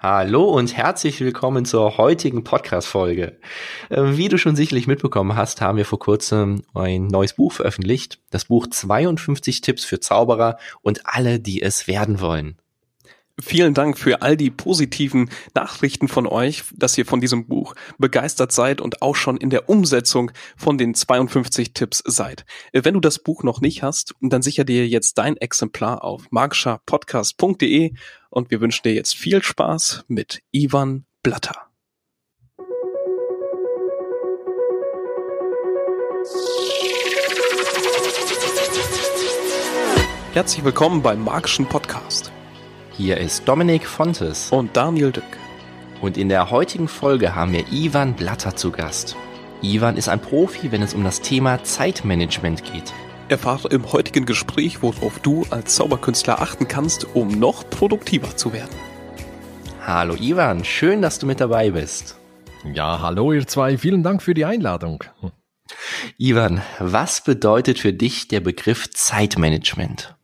Hallo und herzlich willkommen zur heutigen Podcast-Folge. Äh, wie du schon sicherlich mitbekommen hast, haben wir vor kurzem ein neues Buch veröffentlicht. Das Buch 52 Tipps für Zauberer und alle, die es werden wollen. Vielen Dank für all die positiven Nachrichten von euch, dass ihr von diesem Buch begeistert seid und auch schon in der Umsetzung von den 52 Tipps seid. Wenn du das Buch noch nicht hast, dann sicher dir jetzt dein Exemplar auf magischerpodcast.de und wir wünschen dir jetzt viel Spaß mit Ivan Blatter. Herzlich willkommen beim Magischen Podcast. Hier ist Dominik Fontes und Daniel Dück. Und in der heutigen Folge haben wir Ivan Blatter zu Gast. Ivan ist ein Profi, wenn es um das Thema Zeitmanagement geht. Erfahre im heutigen Gespräch, worauf du als Zauberkünstler achten kannst, um noch produktiver zu werden. Hallo Ivan, schön, dass du mit dabei bist. Ja, hallo ihr zwei, vielen Dank für die Einladung. Ivan, was bedeutet für dich der Begriff Zeitmanagement?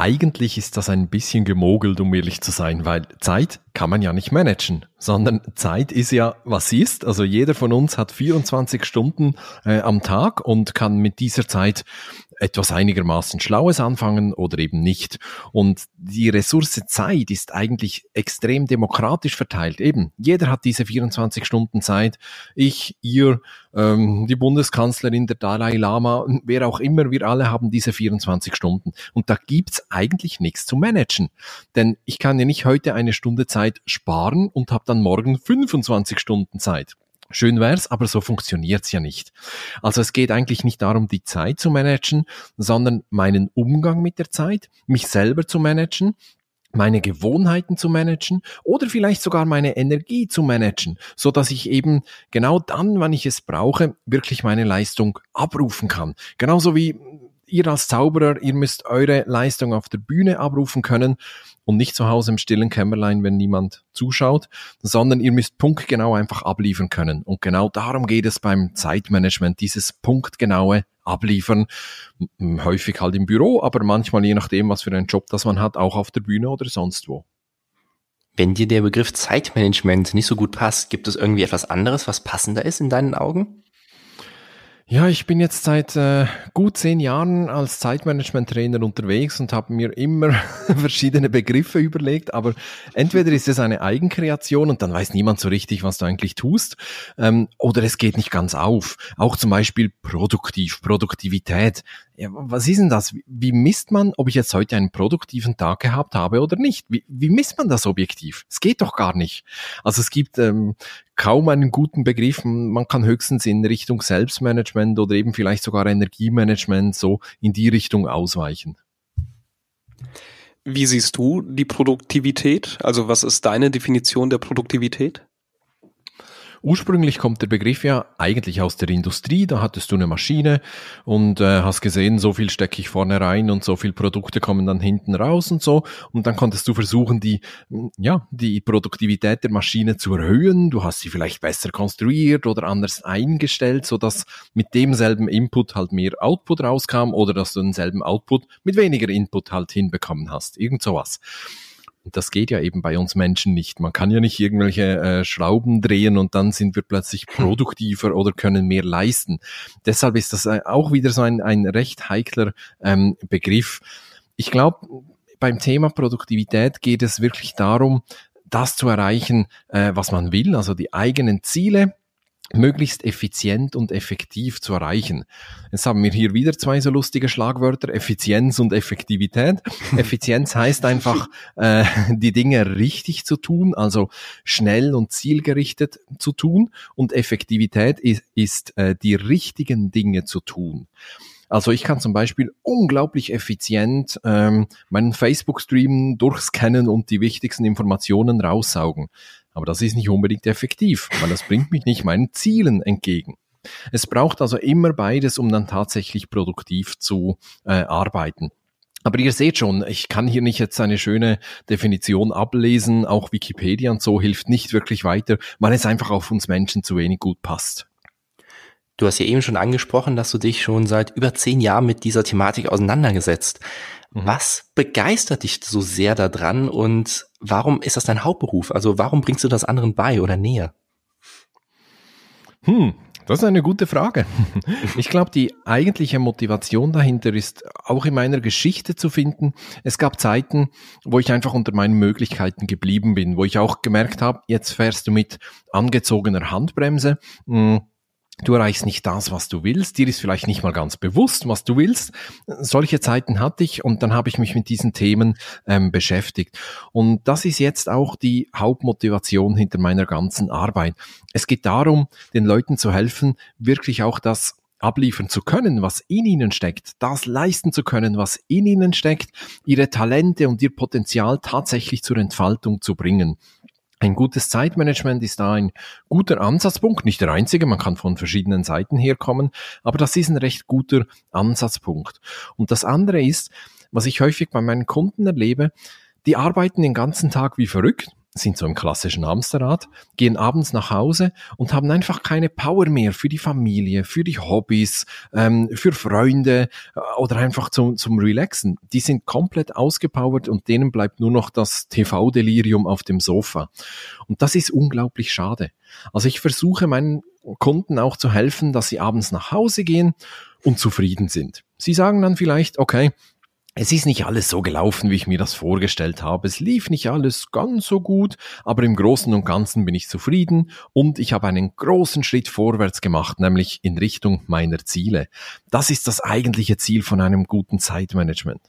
Eigentlich ist das ein bisschen gemogelt, um ehrlich zu sein, weil Zeit kann man ja nicht managen, sondern Zeit ist ja, was sie ist. Also jeder von uns hat 24 Stunden äh, am Tag und kann mit dieser Zeit etwas einigermaßen Schlaues anfangen oder eben nicht. Und die Ressource Zeit ist eigentlich extrem demokratisch verteilt. Eben, jeder hat diese 24 Stunden Zeit. Ich, ihr, ähm, die Bundeskanzlerin, der Dalai Lama, wer auch immer, wir alle haben diese 24 Stunden. Und da gibt's eigentlich nichts zu managen. Denn ich kann ja nicht heute eine Stunde Zeit sparen und habe dann morgen 25 Stunden Zeit. Schön wär's, aber so funktioniert's ja nicht. Also es geht eigentlich nicht darum, die Zeit zu managen, sondern meinen Umgang mit der Zeit, mich selber zu managen, meine Gewohnheiten zu managen oder vielleicht sogar meine Energie zu managen, so dass ich eben genau dann, wenn ich es brauche, wirklich meine Leistung abrufen kann. Genauso wie ihr als Zauberer, ihr müsst eure Leistung auf der Bühne abrufen können und nicht zu Hause im stillen Kämmerlein, wenn niemand zuschaut, sondern ihr müsst punktgenau einfach abliefern können. Und genau darum geht es beim Zeitmanagement, dieses punktgenaue Abliefern, häufig halt im Büro, aber manchmal je nachdem, was für einen Job das man hat, auch auf der Bühne oder sonst wo. Wenn dir der Begriff Zeitmanagement nicht so gut passt, gibt es irgendwie etwas anderes, was passender ist in deinen Augen? Ja, ich bin jetzt seit äh, gut zehn Jahren als Zeitmanagement-Trainer unterwegs und habe mir immer verschiedene Begriffe überlegt, aber entweder ist es eine Eigenkreation und dann weiß niemand so richtig, was du eigentlich tust, ähm, oder es geht nicht ganz auf. Auch zum Beispiel produktiv, Produktivität ja, was ist denn das? Wie misst man, ob ich jetzt heute einen produktiven Tag gehabt habe oder nicht? Wie, wie misst man das objektiv? Es geht doch gar nicht. Also es gibt ähm, kaum einen guten Begriff. Man kann höchstens in Richtung Selbstmanagement oder eben vielleicht sogar Energiemanagement so in die Richtung ausweichen. Wie siehst du die Produktivität? Also was ist deine Definition der Produktivität? Ursprünglich kommt der Begriff ja eigentlich aus der Industrie. Da hattest du eine Maschine und äh, hast gesehen, so viel stecke ich vorne rein und so viel Produkte kommen dann hinten raus und so. Und dann konntest du versuchen, die, ja, die Produktivität der Maschine zu erhöhen. Du hast sie vielleicht besser konstruiert oder anders eingestellt, so dass mit demselben Input halt mehr Output rauskam oder dass du denselben Output mit weniger Input halt hinbekommen hast. Irgend sowas. Das geht ja eben bei uns Menschen nicht. Man kann ja nicht irgendwelche äh, Schrauben drehen und dann sind wir plötzlich hm. produktiver oder können mehr leisten. Deshalb ist das äh, auch wieder so ein, ein recht heikler ähm, Begriff. Ich glaube, beim Thema Produktivität geht es wirklich darum, das zu erreichen, äh, was man will, also die eigenen Ziele möglichst effizient und effektiv zu erreichen. Jetzt haben wir hier wieder zwei so lustige Schlagwörter, Effizienz und Effektivität. Effizienz heißt einfach, äh, die Dinge richtig zu tun, also schnell und zielgerichtet zu tun. Und Effektivität ist, ist äh, die richtigen Dinge zu tun. Also ich kann zum Beispiel unglaublich effizient ähm, meinen Facebook-Stream durchscannen und die wichtigsten Informationen raussaugen. Aber das ist nicht unbedingt effektiv, weil das bringt mich nicht meinen Zielen entgegen. Es braucht also immer beides, um dann tatsächlich produktiv zu äh, arbeiten. Aber ihr seht schon, ich kann hier nicht jetzt eine schöne Definition ablesen, auch Wikipedia und so hilft nicht wirklich weiter, weil es einfach auf uns Menschen zu wenig gut passt. Du hast ja eben schon angesprochen, dass du dich schon seit über zehn Jahren mit dieser Thematik auseinandergesetzt. Mhm. Was begeistert dich so sehr daran und warum ist das dein Hauptberuf? Also warum bringst du das anderen bei oder näher? Hm, das ist eine gute Frage. Ich glaube, die eigentliche Motivation dahinter ist auch in meiner Geschichte zu finden. Es gab Zeiten, wo ich einfach unter meinen Möglichkeiten geblieben bin, wo ich auch gemerkt habe, jetzt fährst du mit angezogener Handbremse. Hm, Du erreichst nicht das, was du willst. Dir ist vielleicht nicht mal ganz bewusst, was du willst. Solche Zeiten hatte ich und dann habe ich mich mit diesen Themen ähm, beschäftigt. Und das ist jetzt auch die Hauptmotivation hinter meiner ganzen Arbeit. Es geht darum, den Leuten zu helfen, wirklich auch das abliefern zu können, was in ihnen steckt, das leisten zu können, was in ihnen steckt, ihre Talente und ihr Potenzial tatsächlich zur Entfaltung zu bringen. Ein gutes Zeitmanagement ist da ein guter Ansatzpunkt, nicht der einzige, man kann von verschiedenen Seiten herkommen, aber das ist ein recht guter Ansatzpunkt. Und das andere ist, was ich häufig bei meinen Kunden erlebe, die arbeiten den ganzen Tag wie verrückt, sind so im klassischen Hamsterrad, gehen abends nach Hause und haben einfach keine Power mehr für die Familie, für die Hobbys, ähm, für Freunde äh, oder einfach zum, zum Relaxen. Die sind komplett ausgepowert und denen bleibt nur noch das TV-Delirium auf dem Sofa. Und das ist unglaublich schade. Also ich versuche meinen Kunden auch zu helfen, dass sie abends nach Hause gehen und zufrieden sind. Sie sagen dann vielleicht, okay, es ist nicht alles so gelaufen, wie ich mir das vorgestellt habe. Es lief nicht alles ganz so gut, aber im Großen und Ganzen bin ich zufrieden und ich habe einen großen Schritt vorwärts gemacht, nämlich in Richtung meiner Ziele. Das ist das eigentliche Ziel von einem guten Zeitmanagement.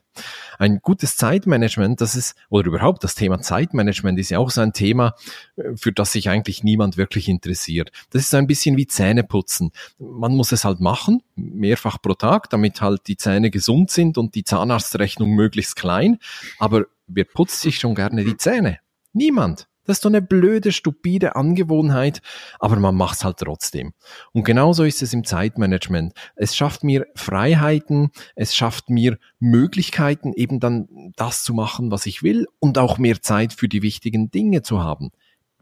Ein gutes Zeitmanagement, das ist, oder überhaupt das Thema Zeitmanagement ist ja auch so ein Thema, äh, für das sich eigentlich niemand wirklich interessiert. Das ist ein bisschen wie Zähneputzen. Man muss es halt machen, mehrfach pro Tag, damit halt die Zähne gesund sind und die Zahnarztrechnung möglichst klein. Aber wer putzt sich schon gerne die Zähne? Niemand. Das ist so eine blöde, stupide Angewohnheit, aber man macht's halt trotzdem. Und genauso ist es im Zeitmanagement. Es schafft mir Freiheiten, es schafft mir Möglichkeiten, eben dann das zu machen, was ich will und auch mehr Zeit für die wichtigen Dinge zu haben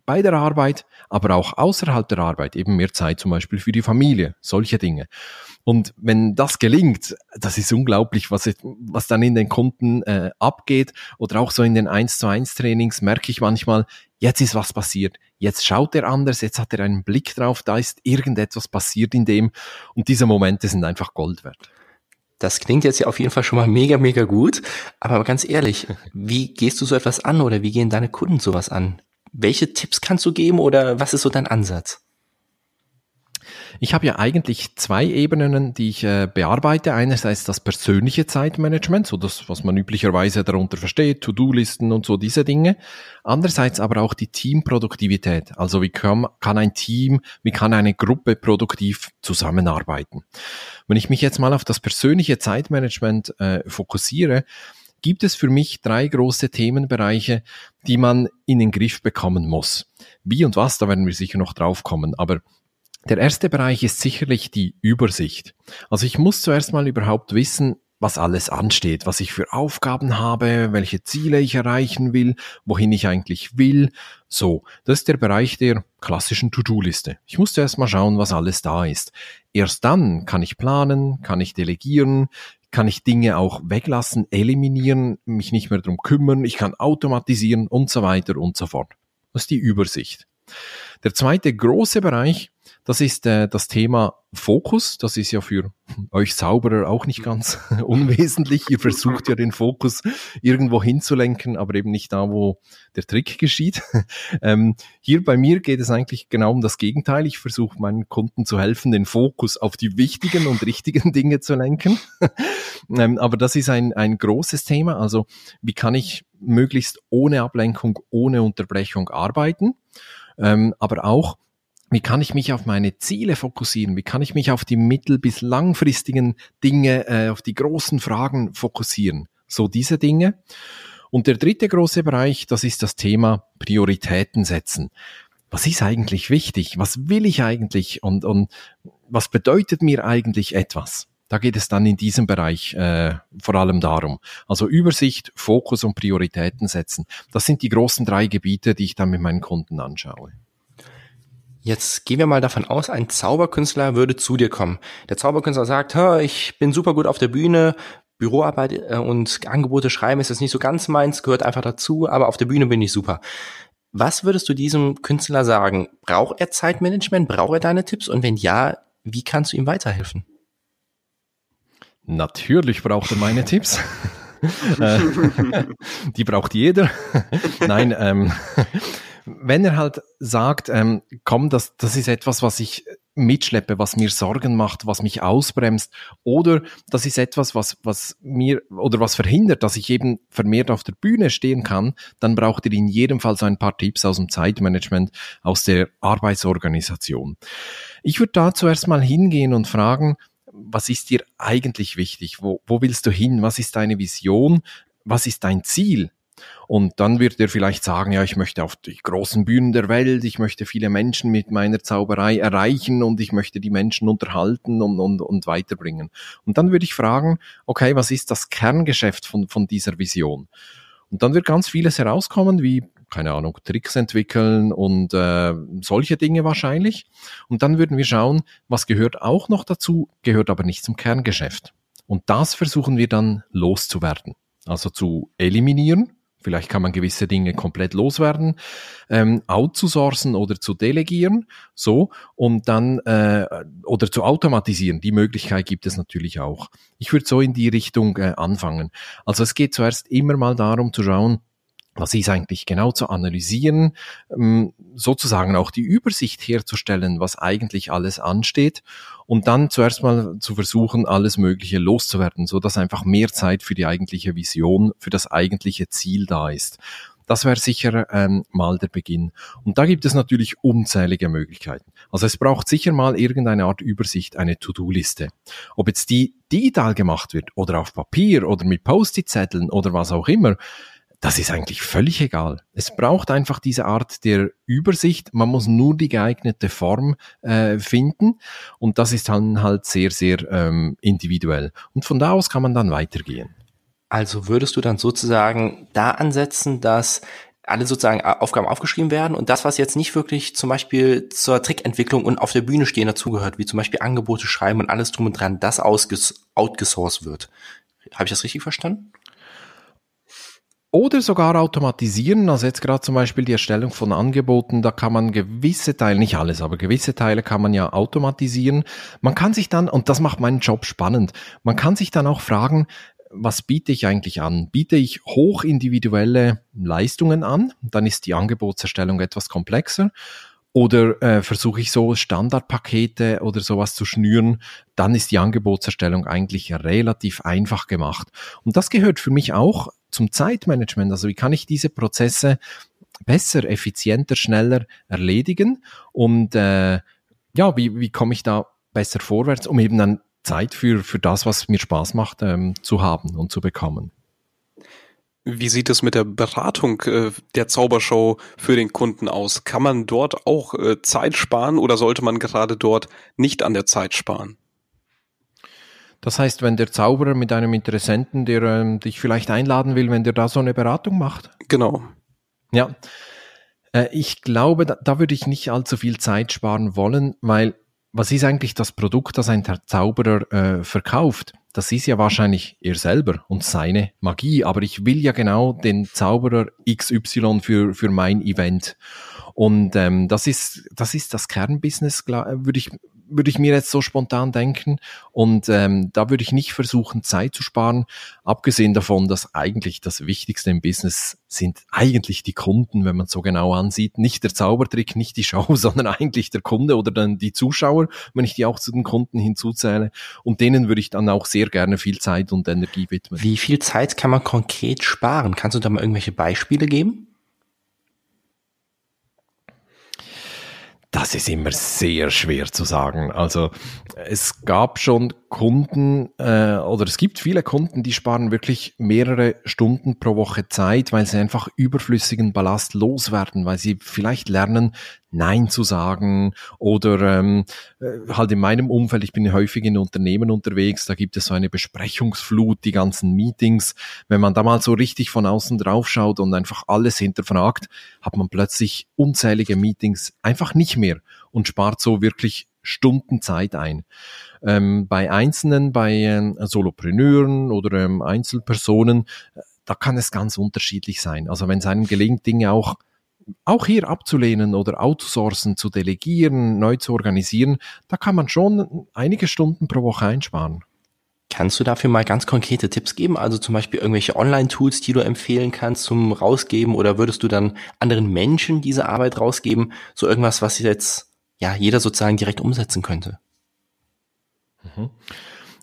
bei der Arbeit, aber auch außerhalb der Arbeit, eben mehr Zeit zum Beispiel für die Familie, solche Dinge. Und wenn das gelingt, das ist unglaublich, was, was dann in den Kunden äh, abgeht oder auch so in den 1 zu 1 Trainings merke ich manchmal, jetzt ist was passiert, jetzt schaut er anders, jetzt hat er einen Blick drauf, da ist irgendetwas passiert in dem und diese Momente sind einfach Gold wert. Das klingt jetzt ja auf jeden Fall schon mal mega, mega gut. Aber ganz ehrlich, wie gehst du so etwas an oder wie gehen deine Kunden sowas an? Welche Tipps kannst du geben oder was ist so dein Ansatz? Ich habe ja eigentlich zwei Ebenen, die ich äh, bearbeite. Einerseits das persönliche Zeitmanagement, so das, was man üblicherweise darunter versteht, To-Do-Listen und so diese Dinge. Andererseits aber auch die Teamproduktivität. Also wie kann, kann ein Team, wie kann eine Gruppe produktiv zusammenarbeiten? Wenn ich mich jetzt mal auf das persönliche Zeitmanagement äh, fokussiere, gibt es für mich drei große Themenbereiche, die man in den Griff bekommen muss. Wie und was, da werden wir sicher noch drauf kommen. Aber der erste Bereich ist sicherlich die Übersicht. Also ich muss zuerst mal überhaupt wissen, was alles ansteht, was ich für Aufgaben habe, welche Ziele ich erreichen will, wohin ich eigentlich will. So, das ist der Bereich der klassischen To-Do-Liste. Ich muss zuerst mal schauen, was alles da ist. Erst dann kann ich planen, kann ich delegieren, kann ich Dinge auch weglassen, eliminieren, mich nicht mehr drum kümmern, ich kann automatisieren und so weiter und so fort. Das ist die Übersicht. Der zweite große Bereich das ist äh, das Thema Fokus. Das ist ja für euch Zauberer auch nicht ganz unwesentlich. Ihr versucht ja den Fokus irgendwo hinzulenken, aber eben nicht da, wo der Trick geschieht. Ähm, hier bei mir geht es eigentlich genau um das Gegenteil. Ich versuche meinen Kunden zu helfen, den Fokus auf die wichtigen und richtigen Dinge zu lenken. ähm, aber das ist ein, ein großes Thema. Also wie kann ich möglichst ohne Ablenkung, ohne Unterbrechung arbeiten? Ähm, aber auch, wie kann ich mich auf meine Ziele fokussieren? Wie kann ich mich auf die mittel- bis langfristigen Dinge, äh, auf die großen Fragen fokussieren? So diese Dinge. Und der dritte große Bereich, das ist das Thema Prioritäten setzen. Was ist eigentlich wichtig? Was will ich eigentlich? Und, und was bedeutet mir eigentlich etwas? Da geht es dann in diesem Bereich äh, vor allem darum. Also Übersicht, Fokus und Prioritäten setzen. Das sind die großen drei Gebiete, die ich dann mit meinen Kunden anschaue. Jetzt gehen wir mal davon aus, ein Zauberkünstler würde zu dir kommen. Der Zauberkünstler sagt, ich bin super gut auf der Bühne, Büroarbeit äh, und Angebote schreiben ist jetzt nicht so ganz meins, gehört einfach dazu, aber auf der Bühne bin ich super. Was würdest du diesem Künstler sagen? Braucht er Zeitmanagement? Braucht er deine Tipps? Und wenn ja, wie kannst du ihm weiterhelfen? Natürlich braucht er meine Tipps. Äh, die braucht jeder. Nein, ähm, wenn er halt sagt, ähm, komm, das, das ist etwas, was ich mitschleppe, was mir Sorgen macht, was mich ausbremst, oder das ist etwas, was, was mir oder was verhindert, dass ich eben vermehrt auf der Bühne stehen kann, dann braucht ihr in jedem Fall so ein paar Tipps aus dem Zeitmanagement, aus der Arbeitsorganisation. Ich würde da zuerst mal hingehen und fragen, was ist dir eigentlich wichtig? Wo, wo willst du hin? Was ist deine Vision? Was ist dein Ziel? Und dann wird er vielleicht sagen, ja, ich möchte auf die großen Bühnen der Welt, ich möchte viele Menschen mit meiner Zauberei erreichen und ich möchte die Menschen unterhalten und, und, und weiterbringen. Und dann würde ich fragen, okay, was ist das Kerngeschäft von, von dieser Vision? Und dann wird ganz vieles herauskommen, wie keine Ahnung, Tricks entwickeln und äh, solche Dinge wahrscheinlich. Und dann würden wir schauen, was gehört auch noch dazu, gehört aber nicht zum Kerngeschäft. Und das versuchen wir dann loszuwerden. Also zu eliminieren. Vielleicht kann man gewisse Dinge komplett loswerden, ähm, outzusourcen oder zu delegieren, so und dann äh, oder zu automatisieren. Die Möglichkeit gibt es natürlich auch. Ich würde so in die Richtung äh, anfangen. Also es geht zuerst immer mal darum zu schauen, was ist eigentlich genau zu analysieren, ähm, sozusagen auch die Übersicht herzustellen, was eigentlich alles ansteht und dann zuerst mal zu versuchen, alles Mögliche loszuwerden, so dass einfach mehr Zeit für die eigentliche Vision, für das eigentliche Ziel da ist. Das wäre sicher ähm, mal der Beginn. Und da gibt es natürlich unzählige Möglichkeiten. Also es braucht sicher mal irgendeine Art Übersicht, eine To-Do-Liste. Ob jetzt die digital gemacht wird oder auf Papier oder mit Post-it-Zetteln oder was auch immer, das ist eigentlich völlig egal. Es braucht einfach diese Art der Übersicht. Man muss nur die geeignete Form äh, finden und das ist dann halt sehr, sehr ähm, individuell. Und von da aus kann man dann weitergehen. Also würdest du dann sozusagen da ansetzen, dass alle sozusagen Aufgaben aufgeschrieben werden und das, was jetzt nicht wirklich zum Beispiel zur Trickentwicklung und auf der Bühne stehen dazugehört, wie zum Beispiel Angebote schreiben und alles drum und dran, das outgesourced wird. Habe ich das richtig verstanden? Oder sogar automatisieren, also jetzt gerade zum Beispiel die Erstellung von Angeboten, da kann man gewisse Teile, nicht alles, aber gewisse Teile kann man ja automatisieren. Man kann sich dann, und das macht meinen Job spannend, man kann sich dann auch fragen, was biete ich eigentlich an? Biete ich hochindividuelle Leistungen an? Dann ist die Angebotserstellung etwas komplexer. Oder äh, versuche ich so Standardpakete oder sowas zu schnüren, dann ist die Angebotserstellung eigentlich relativ einfach gemacht. Und das gehört für mich auch zum Zeitmanagement. Also wie kann ich diese Prozesse besser, effizienter, schneller erledigen und äh, ja, wie, wie komme ich da besser vorwärts, um eben dann Zeit für, für das, was mir Spaß macht, ähm, zu haben und zu bekommen. Wie sieht es mit der Beratung äh, der Zaubershow für den Kunden aus? Kann man dort auch äh, Zeit sparen oder sollte man gerade dort nicht an der Zeit sparen? Das heißt, wenn der Zauberer mit einem Interessenten, der ähm, dich vielleicht einladen will, wenn der da so eine Beratung macht? Genau. Ja. Äh, ich glaube, da, da würde ich nicht allzu viel Zeit sparen wollen, weil was ist eigentlich das Produkt, das ein Zauberer äh, verkauft? Das ist ja wahrscheinlich er selber und seine Magie, aber ich will ja genau den Zauberer XY für, für mein Event. Und ähm, das ist das ist das Kernbusiness, würde ich würde ich mir jetzt so spontan denken. Und ähm, da würde ich nicht versuchen, Zeit zu sparen. Abgesehen davon, dass eigentlich das Wichtigste im Business sind eigentlich die Kunden, wenn man es so genau ansieht. Nicht der Zaubertrick, nicht die Show, sondern eigentlich der Kunde oder dann die Zuschauer, wenn ich die auch zu den Kunden hinzuzähle. Und denen würde ich dann auch sehr gerne viel Zeit und Energie widmen. Wie viel Zeit kann man konkret sparen? Kannst du da mal irgendwelche Beispiele geben? Das ist immer sehr schwer zu sagen. Also es gab schon Kunden äh, oder es gibt viele Kunden, die sparen wirklich mehrere Stunden pro Woche Zeit, weil sie einfach überflüssigen Ballast loswerden, weil sie vielleicht lernen, Nein zu sagen oder ähm, äh, halt in meinem Umfeld, ich bin häufig in Unternehmen unterwegs, da gibt es so eine Besprechungsflut, die ganzen Meetings. Wenn man da mal so richtig von außen drauf schaut und einfach alles hinterfragt, hat man plötzlich unzählige Meetings einfach nicht mehr. und spart so wirklich Stunden Zeit ein. Ähm, bei Einzelnen, bei ähm, Solopreneuren oder ähm, Einzelpersonen, äh, da kann es ganz unterschiedlich sein. Also wenn es einem gelingt, Dinge auch auch hier abzulehnen oder outsourcen, zu delegieren, neu zu organisieren, da kann man schon einige Stunden pro Woche einsparen. Kannst du dafür mal ganz konkrete Tipps geben? Also zum Beispiel irgendwelche Online-Tools, die du empfehlen kannst zum Rausgeben oder würdest du dann anderen Menschen diese Arbeit rausgeben? So irgendwas, was jetzt ja jeder sozusagen direkt umsetzen könnte? Mhm.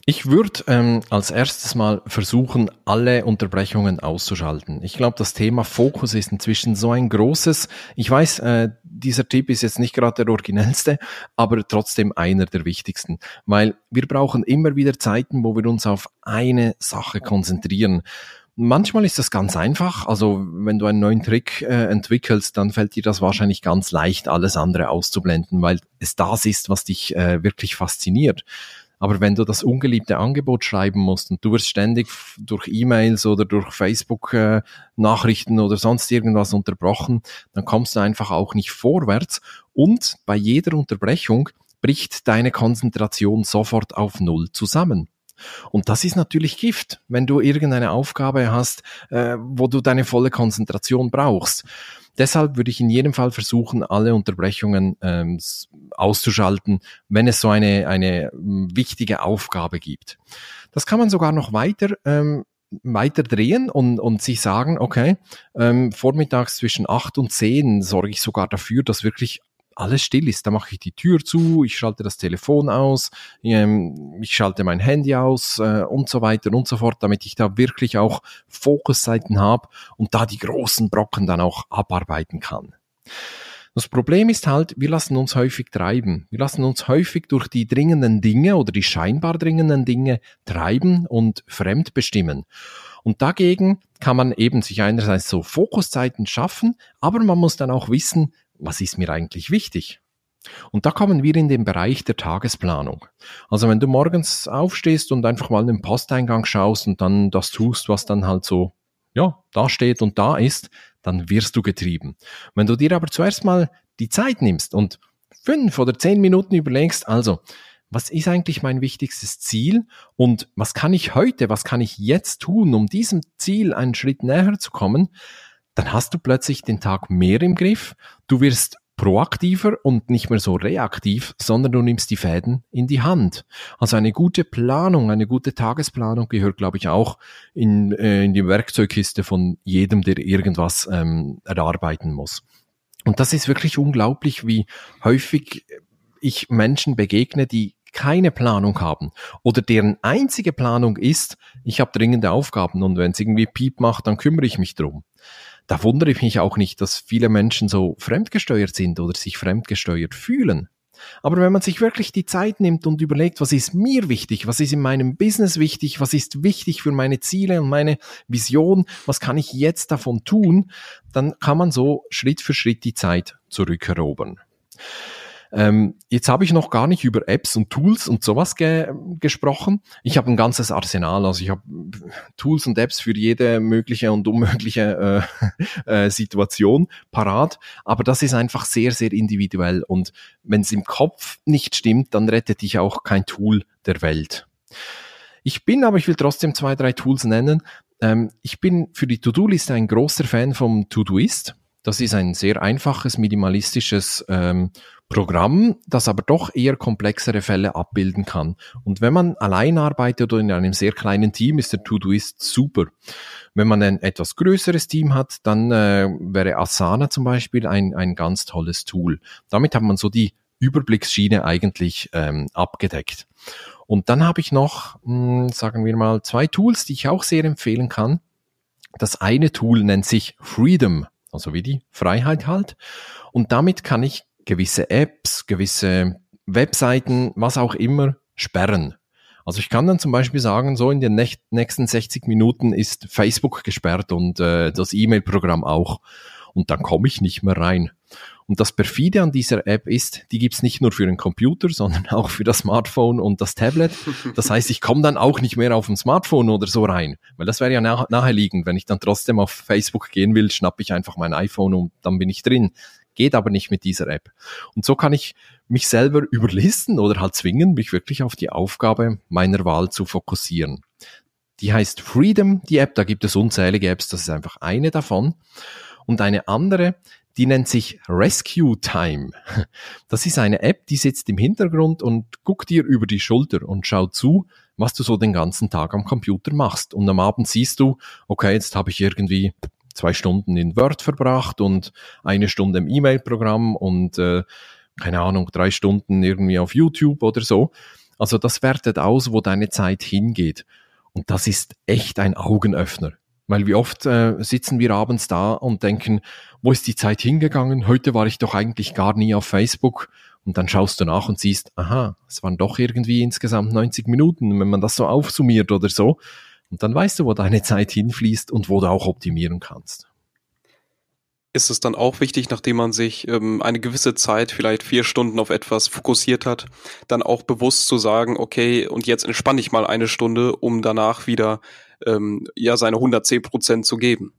Ich würde ähm, als erstes mal versuchen, alle Unterbrechungen auszuschalten. Ich glaube, das Thema Fokus ist inzwischen so ein großes. Ich weiß, äh, dieser Tipp ist jetzt nicht gerade der originellste, aber trotzdem einer der wichtigsten, weil wir brauchen immer wieder Zeiten, wo wir uns auf eine Sache konzentrieren. Manchmal ist das ganz einfach. Also wenn du einen neuen Trick äh, entwickelst, dann fällt dir das wahrscheinlich ganz leicht, alles andere auszublenden, weil es das ist, was dich äh, wirklich fasziniert. Aber wenn du das ungeliebte Angebot schreiben musst und du wirst ständig durch E-Mails oder durch Facebook-Nachrichten äh, oder sonst irgendwas unterbrochen, dann kommst du einfach auch nicht vorwärts und bei jeder Unterbrechung bricht deine Konzentration sofort auf Null zusammen. Und das ist natürlich Gift, wenn du irgendeine Aufgabe hast, äh, wo du deine volle Konzentration brauchst. Deshalb würde ich in jedem Fall versuchen, alle Unterbrechungen ähm, auszuschalten, wenn es so eine, eine wichtige Aufgabe gibt. Das kann man sogar noch weiter ähm, weiter drehen und, und sich sagen, okay, ähm, vormittags zwischen acht und zehn sorge ich sogar dafür, dass wirklich alles still ist. Da mache ich die Tür zu, ich schalte das Telefon aus, ähm, ich schalte mein Handy aus äh, und so weiter und so fort, damit ich da wirklich auch Fokuszeiten habe und da die großen Brocken dann auch abarbeiten kann. Das Problem ist halt, wir lassen uns häufig treiben. Wir lassen uns häufig durch die dringenden Dinge oder die scheinbar dringenden Dinge treiben und fremdbestimmen. Und dagegen kann man eben sich einerseits so Fokuszeiten schaffen, aber man muss dann auch wissen, was ist mir eigentlich wichtig? Und da kommen wir in den Bereich der Tagesplanung. Also wenn du morgens aufstehst und einfach mal in den Posteingang schaust und dann das tust, was dann halt so, ja, da steht und da ist, dann wirst du getrieben. Wenn du dir aber zuerst mal die Zeit nimmst und fünf oder zehn Minuten überlegst, also, was ist eigentlich mein wichtigstes Ziel und was kann ich heute, was kann ich jetzt tun, um diesem Ziel einen Schritt näher zu kommen, dann hast du plötzlich den Tag mehr im Griff. Du wirst proaktiver und nicht mehr so reaktiv, sondern du nimmst die Fäden in die Hand. Also eine gute Planung, eine gute Tagesplanung gehört, glaube ich, auch in, äh, in die Werkzeugkiste von jedem, der irgendwas ähm, erarbeiten muss. Und das ist wirklich unglaublich, wie häufig ich Menschen begegne, die keine Planung haben oder deren einzige Planung ist, ich habe dringende Aufgaben und wenn es irgendwie Piep macht, dann kümmere ich mich drum da wundere ich mich auch nicht, dass viele Menschen so fremdgesteuert sind oder sich fremdgesteuert fühlen. Aber wenn man sich wirklich die Zeit nimmt und überlegt, was ist mir wichtig, was ist in meinem Business wichtig, was ist wichtig für meine Ziele und meine Vision, was kann ich jetzt davon tun, dann kann man so Schritt für Schritt die Zeit zurückerobern. Ähm, jetzt habe ich noch gar nicht über Apps und Tools und sowas ge gesprochen. Ich habe ein ganzes Arsenal, also ich habe Tools und Apps für jede mögliche und unmögliche äh, äh, Situation parat. Aber das ist einfach sehr, sehr individuell. Und wenn es im Kopf nicht stimmt, dann rettet dich auch kein Tool der Welt. Ich bin, aber ich will trotzdem zwei, drei Tools nennen. Ähm, ich bin für die To-Do-Liste ein großer Fan vom To-Doist. Das ist ein sehr einfaches, minimalistisches ähm, Programm, das aber doch eher komplexere Fälle abbilden kann. Und wenn man allein arbeitet oder in einem sehr kleinen Team, ist der Todoist super. Wenn man ein etwas größeres Team hat, dann äh, wäre Asana zum Beispiel ein, ein ganz tolles Tool. Damit hat man so die Überblicksschiene eigentlich ähm, abgedeckt. Und dann habe ich noch, mh, hm, sagen wir mal, zwei Tools, die ich auch sehr empfehlen kann. Das eine Tool nennt sich Freedom also wie die Freiheit halt. Und damit kann ich gewisse Apps, gewisse Webseiten, was auch immer, sperren. Also ich kann dann zum Beispiel sagen, so in den nächsten 60 Minuten ist Facebook gesperrt und äh, das E-Mail-Programm auch. Und dann komme ich nicht mehr rein. Und das perfide an dieser App ist, die gibt's nicht nur für den Computer, sondern auch für das Smartphone und das Tablet. Das heißt, ich komme dann auch nicht mehr auf dem Smartphone oder so rein, weil das wäre ja nah naheliegend. Wenn ich dann trotzdem auf Facebook gehen will, schnappe ich einfach mein iPhone und dann bin ich drin. geht aber nicht mit dieser App. Und so kann ich mich selber überlisten oder halt zwingen, mich wirklich auf die Aufgabe meiner Wahl zu fokussieren. Die heißt Freedom, die App, da gibt es unzählige Apps, das ist einfach eine davon. Und eine andere, die nennt sich Rescue Time. Das ist eine App, die sitzt im Hintergrund und guckt dir über die Schulter und schaut zu, was du so den ganzen Tag am Computer machst. Und am Abend siehst du, okay, jetzt habe ich irgendwie zwei Stunden in Word verbracht und eine Stunde im E-Mail-Programm und äh, keine Ahnung, drei Stunden irgendwie auf YouTube oder so. Also das wertet aus, wo deine Zeit hingeht. Und das ist echt ein Augenöffner. Weil wie oft äh, sitzen wir abends da und denken, wo ist die Zeit hingegangen? Heute war ich doch eigentlich gar nie auf Facebook. Und dann schaust du nach und siehst, aha, es waren doch irgendwie insgesamt 90 Minuten, wenn man das so aufsummiert oder so. Und dann weißt du, wo deine Zeit hinfließt und wo du auch optimieren kannst ist es dann auch wichtig, nachdem man sich ähm, eine gewisse Zeit, vielleicht vier Stunden auf etwas fokussiert hat, dann auch bewusst zu sagen, okay, und jetzt entspanne ich mal eine Stunde, um danach wieder ähm, ja seine 110 Prozent zu geben.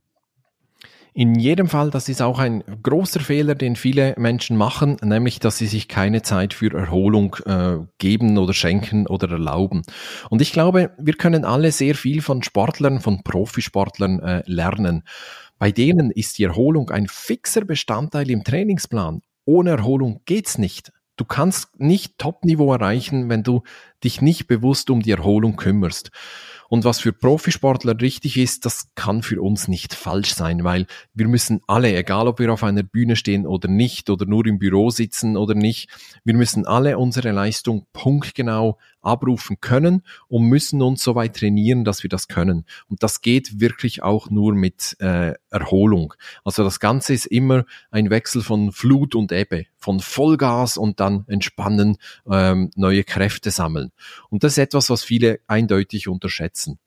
In jedem Fall, das ist auch ein großer Fehler, den viele Menschen machen, nämlich, dass sie sich keine Zeit für Erholung äh, geben oder schenken oder erlauben. Und ich glaube, wir können alle sehr viel von Sportlern, von Profisportlern äh, lernen. Bei denen ist die Erholung ein fixer Bestandteil im Trainingsplan. Ohne Erholung geht's nicht. Du kannst nicht Top-Niveau erreichen, wenn du dich nicht bewusst um die Erholung kümmerst. Und was für Profisportler richtig ist, das kann für uns nicht falsch sein, weil wir müssen alle, egal ob wir auf einer Bühne stehen oder nicht, oder nur im Büro sitzen oder nicht, wir müssen alle unsere Leistung punktgenau abrufen können und müssen uns so weit trainieren, dass wir das können. Und das geht wirklich auch nur mit äh, Erholung. Also das Ganze ist immer ein Wechsel von Flut und Ebbe, von Vollgas und dann entspannen, ähm, neue Kräfte sammeln. Und das ist etwas, was viele eindeutig unterschätzen.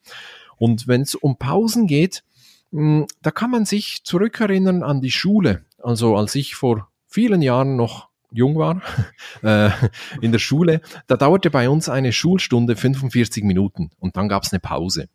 Und wenn es um Pausen geht, mh, da kann man sich zurückerinnern an die Schule. Also als ich vor vielen Jahren noch jung war, äh, in der Schule, da dauerte bei uns eine Schulstunde 45 Minuten und dann gab es eine Pause.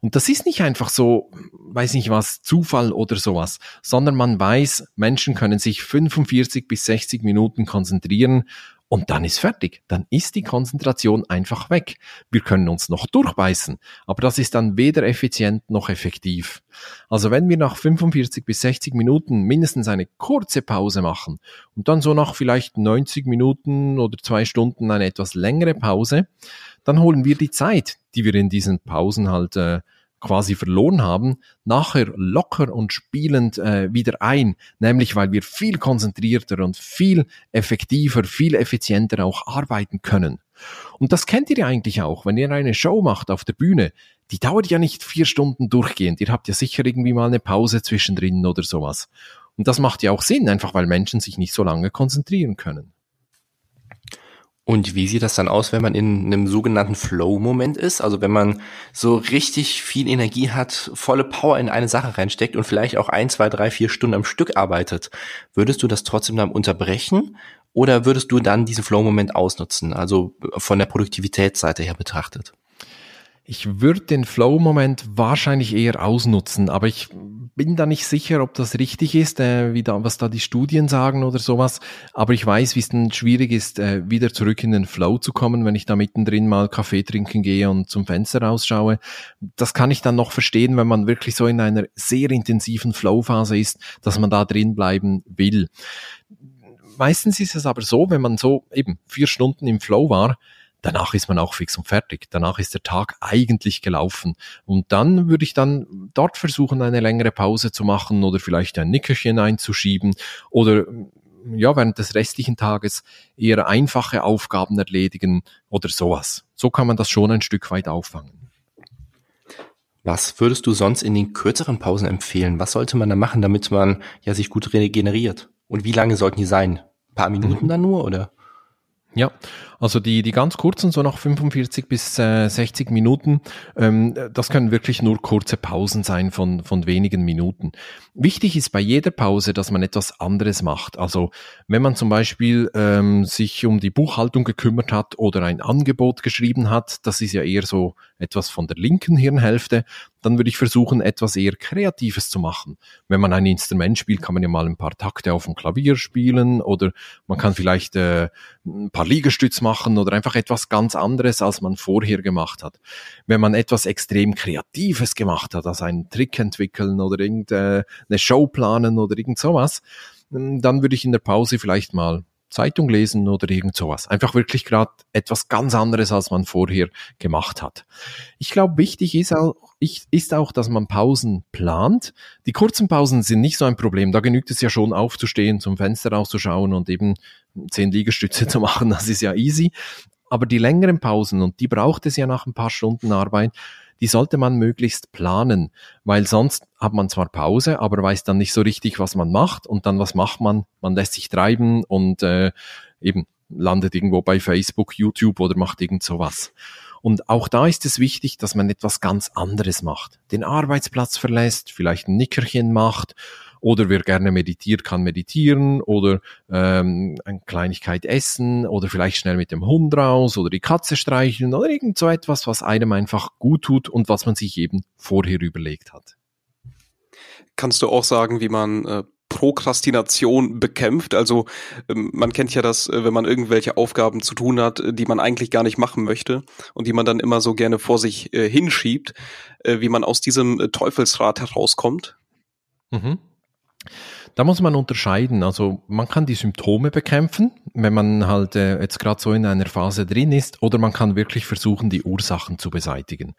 Und das ist nicht einfach so, weiß nicht was, Zufall oder sowas, sondern man weiß, Menschen können sich 45 bis 60 Minuten konzentrieren und dann ist fertig. Dann ist die Konzentration einfach weg. Wir können uns noch durchbeißen, aber das ist dann weder effizient noch effektiv. Also wenn wir nach 45 bis 60 Minuten mindestens eine kurze Pause machen und dann so nach vielleicht 90 Minuten oder zwei Stunden eine etwas längere Pause, dann holen wir die Zeit, die wir in diesen Pausen halt äh, quasi verloren haben, nachher locker und spielend äh, wieder ein, nämlich weil wir viel konzentrierter und viel effektiver, viel effizienter auch arbeiten können. Und das kennt ihr ja eigentlich auch, wenn ihr eine Show macht auf der Bühne, die dauert ja nicht vier Stunden durchgehend, ihr habt ja sicher irgendwie mal eine Pause zwischendrin oder sowas. Und das macht ja auch Sinn, einfach weil Menschen sich nicht so lange konzentrieren können. Und wie sieht das dann aus, wenn man in einem sogenannten Flow-Moment ist? Also wenn man so richtig viel Energie hat, volle Power in eine Sache reinsteckt und vielleicht auch ein, zwei, drei, vier Stunden am Stück arbeitet. Würdest du das trotzdem dann unterbrechen? Oder würdest du dann diesen Flow-Moment ausnutzen? Also von der Produktivitätsseite her betrachtet? Ich würde den Flow-Moment wahrscheinlich eher ausnutzen, aber ich bin da nicht sicher, ob das richtig ist, äh, wie da, was da die Studien sagen oder sowas. Aber ich weiß, wie es dann schwierig ist, äh, wieder zurück in den Flow zu kommen, wenn ich da mittendrin mal Kaffee trinken gehe und zum Fenster rausschaue. Das kann ich dann noch verstehen, wenn man wirklich so in einer sehr intensiven Flow-Phase ist, dass man da drin bleiben will. Meistens ist es aber so, wenn man so eben vier Stunden im Flow war, danach ist man auch fix und fertig. Danach ist der Tag eigentlich gelaufen. Und dann würde ich dann dort versuchen, eine längere Pause zu machen oder vielleicht ein Nickerchen einzuschieben oder ja, während des restlichen Tages eher einfache Aufgaben erledigen oder sowas. So kann man das schon ein Stück weit auffangen. Was würdest du sonst in den kürzeren Pausen empfehlen? Was sollte man da machen, damit man ja sich gut regeneriert? Und wie lange sollten die sein? Ein paar Minuten mhm. dann nur, oder? Ja, Also die, die ganz kurzen, so nach 45 bis äh, 60 Minuten, ähm, das können wirklich nur kurze Pausen sein von, von wenigen Minuten. Wichtig ist bei jeder Pause, dass man etwas anderes macht. Also wenn man zum Beispiel ähm, sich um die Buchhaltung gekümmert hat oder ein Angebot geschrieben hat, das ist ja eher so etwas von der linken Hirnhälfte, dann würde ich versuchen, etwas eher Kreatives zu machen. Wenn man ein Instrument spielt, kann man ja mal ein paar Takte auf dem Klavier spielen oder man kann vielleicht äh, ein paar Liegestütz machen oder einfach etwas ganz anderes, als man vorher gemacht hat. Wenn man etwas extrem Kreatives gemacht hat, also einen Trick entwickeln oder irgendeine Show planen oder irgend sowas, dann würde ich in der Pause vielleicht mal Zeitung lesen oder irgend sowas. Einfach wirklich gerade etwas ganz anderes, als man vorher gemacht hat. Ich glaube, wichtig ist auch, ist auch, dass man Pausen plant. Die kurzen Pausen sind nicht so ein Problem. Da genügt es ja schon aufzustehen, zum Fenster rauszuschauen und eben zehn Liegestütze zu machen. Das ist ja easy. Aber die längeren Pausen, und die braucht es ja nach ein paar Stunden Arbeit, die sollte man möglichst planen, weil sonst hat man zwar Pause, aber weiß dann nicht so richtig, was man macht und dann was macht man? Man lässt sich treiben und äh, eben landet irgendwo bei Facebook, YouTube oder macht irgend sowas. Und auch da ist es wichtig, dass man etwas ganz anderes macht. Den Arbeitsplatz verlässt, vielleicht ein Nickerchen macht oder wer gerne meditiert, kann meditieren oder ähm, eine Kleinigkeit essen oder vielleicht schnell mit dem Hund raus oder die Katze streicheln oder irgend so etwas, was einem einfach gut tut und was man sich eben vorher überlegt hat. Kannst du auch sagen, wie man äh, Prokrastination bekämpft. Also ähm, man kennt ja das, äh, wenn man irgendwelche Aufgaben zu tun hat, äh, die man eigentlich gar nicht machen möchte und die man dann immer so gerne vor sich äh, hinschiebt, äh, wie man aus diesem äh, Teufelsrad herauskommt. Mhm. Da muss man unterscheiden. Also man kann die Symptome bekämpfen, wenn man halt äh, jetzt gerade so in einer Phase drin ist, oder man kann wirklich versuchen, die Ursachen zu beseitigen.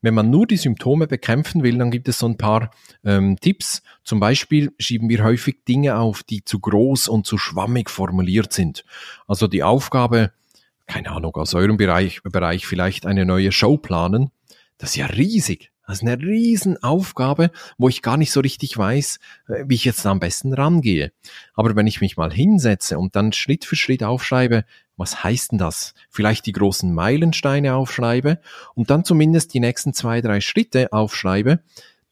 Wenn man nur die Symptome bekämpfen will, dann gibt es so ein paar ähm, Tipps. Zum Beispiel schieben wir häufig Dinge auf, die zu groß und zu schwammig formuliert sind. Also die Aufgabe, keine Ahnung, aus eurem Bereich, Bereich vielleicht eine neue Show planen, das ist ja riesig. Das ist eine Riesenaufgabe, wo ich gar nicht so richtig weiß, äh, wie ich jetzt am besten rangehe. Aber wenn ich mich mal hinsetze und dann Schritt für Schritt aufschreibe, was heißt denn das? Vielleicht die großen Meilensteine aufschreibe und dann zumindest die nächsten zwei, drei Schritte aufschreibe,